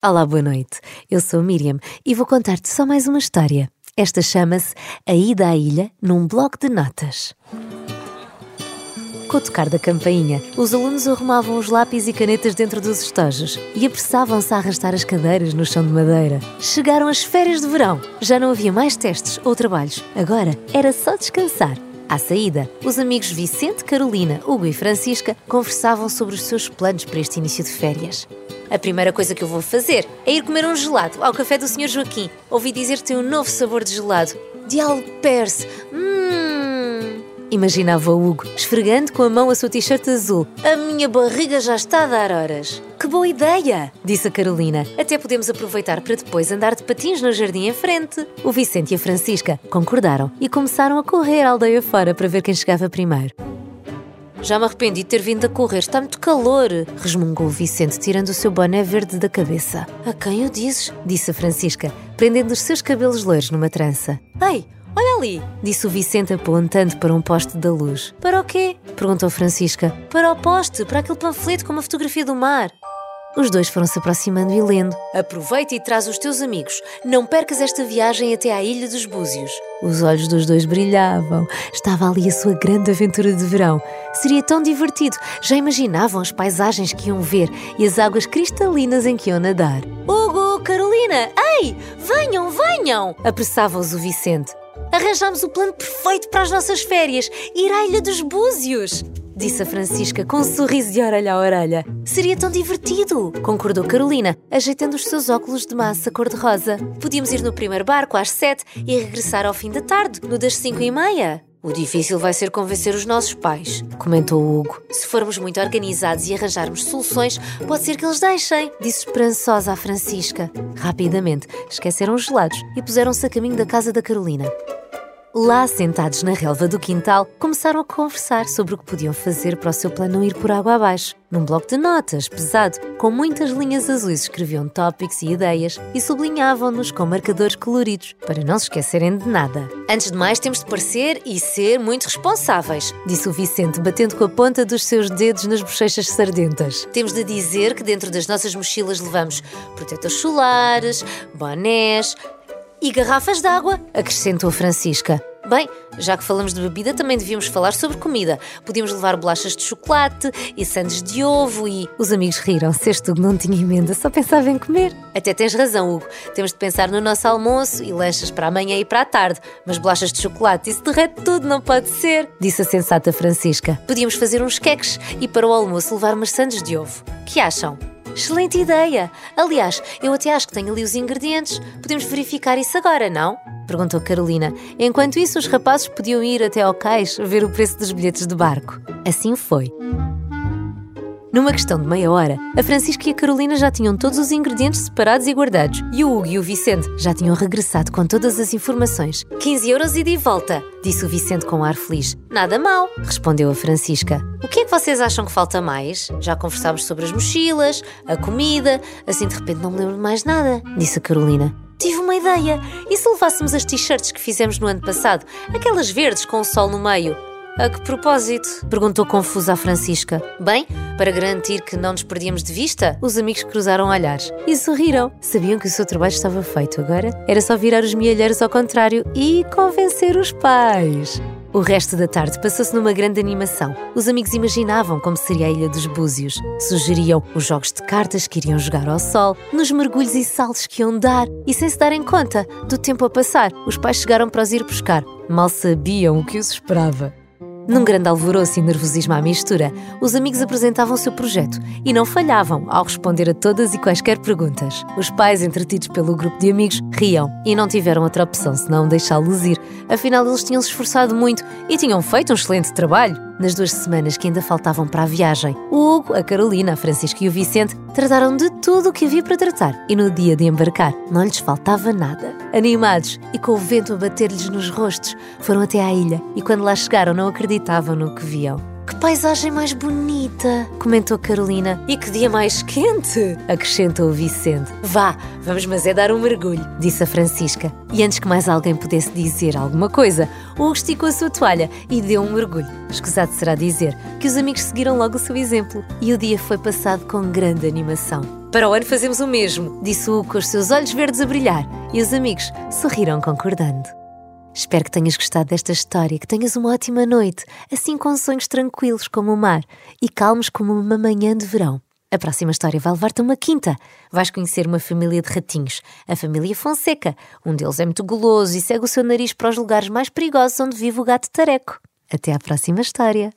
Olá, boa noite. Eu sou Miriam e vou contar-te só mais uma história. Esta chama-se A Ida à Ilha num bloco de notas. Com o tocar da campainha, os alunos arrumavam os lápis e canetas dentro dos estojos e apressavam-se a arrastar as cadeiras no chão de madeira. Chegaram as férias de verão. Já não havia mais testes ou trabalhos. Agora era só descansar. À saída, os amigos Vicente, Carolina, Hugo e Francisca conversavam sobre os seus planos para este início de férias. A primeira coisa que eu vou fazer é ir comer um gelado ao café do Sr. Joaquim. Ouvi dizer que tem um novo sabor de gelado. De alperce. Hum. Imaginava o Hugo, esfregando com a mão a sua t-shirt azul. A minha barriga já está a dar horas. Que boa ideia! Disse a Carolina. Até podemos aproveitar para depois andar de patins no jardim em frente. O Vicente e a Francisca concordaram e começaram a correr a aldeia fora para ver quem chegava primeiro. Já me arrependi de ter vindo a correr, está muito calor, resmungou Vicente, tirando o seu boné verde da cabeça. A quem o dizes? disse a Francisca, prendendo os seus cabelos loiros numa trança. Ei, olha ali, disse o Vicente apontando para um poste da luz. Para o quê? perguntou Francisca. Para o poste, para aquele panfleto com uma fotografia do mar. Os dois foram se aproximando e lendo. Aproveita e traz os teus amigos. Não percas esta viagem até à Ilha dos Búzios. Os olhos dos dois brilhavam. Estava ali a sua grande aventura de verão. Seria tão divertido. Já imaginavam as paisagens que iam ver e as águas cristalinas em que iam nadar. Hugo, Carolina, ei, venham, venham! Apressava-os o Vicente. Arranjamos o plano perfeito para as nossas férias. Ir à Ilha dos Búzios disse a Francisca com um sorriso de orelha a orelha. Seria tão divertido, concordou Carolina, ajeitando os seus óculos de massa cor-de-rosa. Podíamos ir no primeiro barco às sete e regressar ao fim da tarde, no das cinco e meia. O difícil vai ser convencer os nossos pais, comentou Hugo. Se formos muito organizados e arranjarmos soluções, pode ser que eles deixem, disse esperançosa a Francisca. Rapidamente, esqueceram os gelados e puseram-se a caminho da casa da Carolina. Lá, sentados na relva do quintal, começaram a conversar sobre o que podiam fazer para o seu plano ir por água abaixo. Num bloco de notas, pesado, com muitas linhas azuis, escreviam tópicos e ideias e sublinhavam-nos com marcadores coloridos, para não se esquecerem de nada. Antes de mais, temos de parecer e ser muito responsáveis, disse o Vicente, batendo com a ponta dos seus dedos nas bochechas sardentas. Temos de dizer que dentro das nossas mochilas levamos protetores solares, bonés, e garrafas de água, acrescentou Francisca. Bem, já que falamos de bebida, também devíamos falar sobre comida. Podíamos levar bolachas de chocolate e sandes de ovo e. Os amigos riram-se. Este Hugo não tinha emenda, só pensava em comer. Até tens razão, Hugo. Temos de pensar no nosso almoço e lanchas para amanhã e para a tarde. Mas bolachas de chocolate, isso derrete tudo, não pode ser, disse a sensata Francisca. Podíamos fazer uns queques e para o almoço levar umas sandes de ovo. Que acham? Excelente ideia! Aliás, eu até acho que tenho ali os ingredientes. Podemos verificar isso agora, não? Perguntou Carolina. Enquanto isso, os rapazes podiam ir até ao cais ver o preço dos bilhetes de barco. Assim foi. Numa questão de meia hora, a Francisca e a Carolina já tinham todos os ingredientes separados e guardados. E o Hugo e o Vicente já tinham regressado com todas as informações. 15 euros e de volta, disse o Vicente com um ar feliz. Nada mal, respondeu a Francisca. O que é que vocês acham que falta mais? Já conversámos sobre as mochilas, a comida, assim de repente não me lembro de mais nada, disse a Carolina. Tive uma ideia. E se levássemos as t-shirts que fizemos no ano passado? Aquelas verdes com o sol no meio? A que propósito? Perguntou confusa a Francisca. Bem, para garantir que não nos perdíamos de vista, os amigos cruzaram olhares e sorriram. Sabiam que o seu trabalho estava feito agora? Era só virar os mielheiros ao contrário e convencer os pais. O resto da tarde passou-se numa grande animação. Os amigos imaginavam como seria a Ilha dos Búzios. Sugeriam os jogos de cartas que iriam jogar ao sol, nos mergulhos e saltos que iam dar, e sem se darem conta do tempo a passar, os pais chegaram para os ir buscar. Mal sabiam o que os esperava. Num grande alvoroço e nervosismo à mistura, os amigos apresentavam o seu projeto e não falhavam ao responder a todas e quaisquer perguntas. Os pais, entretidos pelo grupo de amigos, riam e não tiveram outra opção senão deixá-los ir. Afinal, eles tinham se esforçado muito e tinham feito um excelente trabalho. Nas duas semanas que ainda faltavam para a viagem, o Hugo, a Carolina, a Francisca e o Vicente trataram de tudo o que havia para tratar e no dia de embarcar não lhes faltava nada. Animados e com o vento a bater-lhes nos rostos, foram até à ilha e quando lá chegaram não acreditavam no que viam. Paisagem mais bonita! comentou Carolina. E que dia mais quente! acrescentou Vicente. Vá, vamos mas é dar um mergulho, disse a Francisca. E antes que mais alguém pudesse dizer alguma coisa, Hugo esticou a sua toalha e deu um mergulho. Escusado será dizer que os amigos seguiram logo o seu exemplo e o dia foi passado com grande animação. Para o ano fazemos o mesmo, disse o com os seus olhos verdes a brilhar, e os amigos sorriram concordando. Espero que tenhas gostado desta história, que tenhas uma ótima noite, assim com sonhos tranquilos como o mar e calmos como uma manhã de verão. A próxima história vai levar-te a uma quinta. Vais conhecer uma família de ratinhos, a família Fonseca. Um deles é muito guloso e segue o seu nariz para os lugares mais perigosos onde vive o gato tareco. Até à próxima história.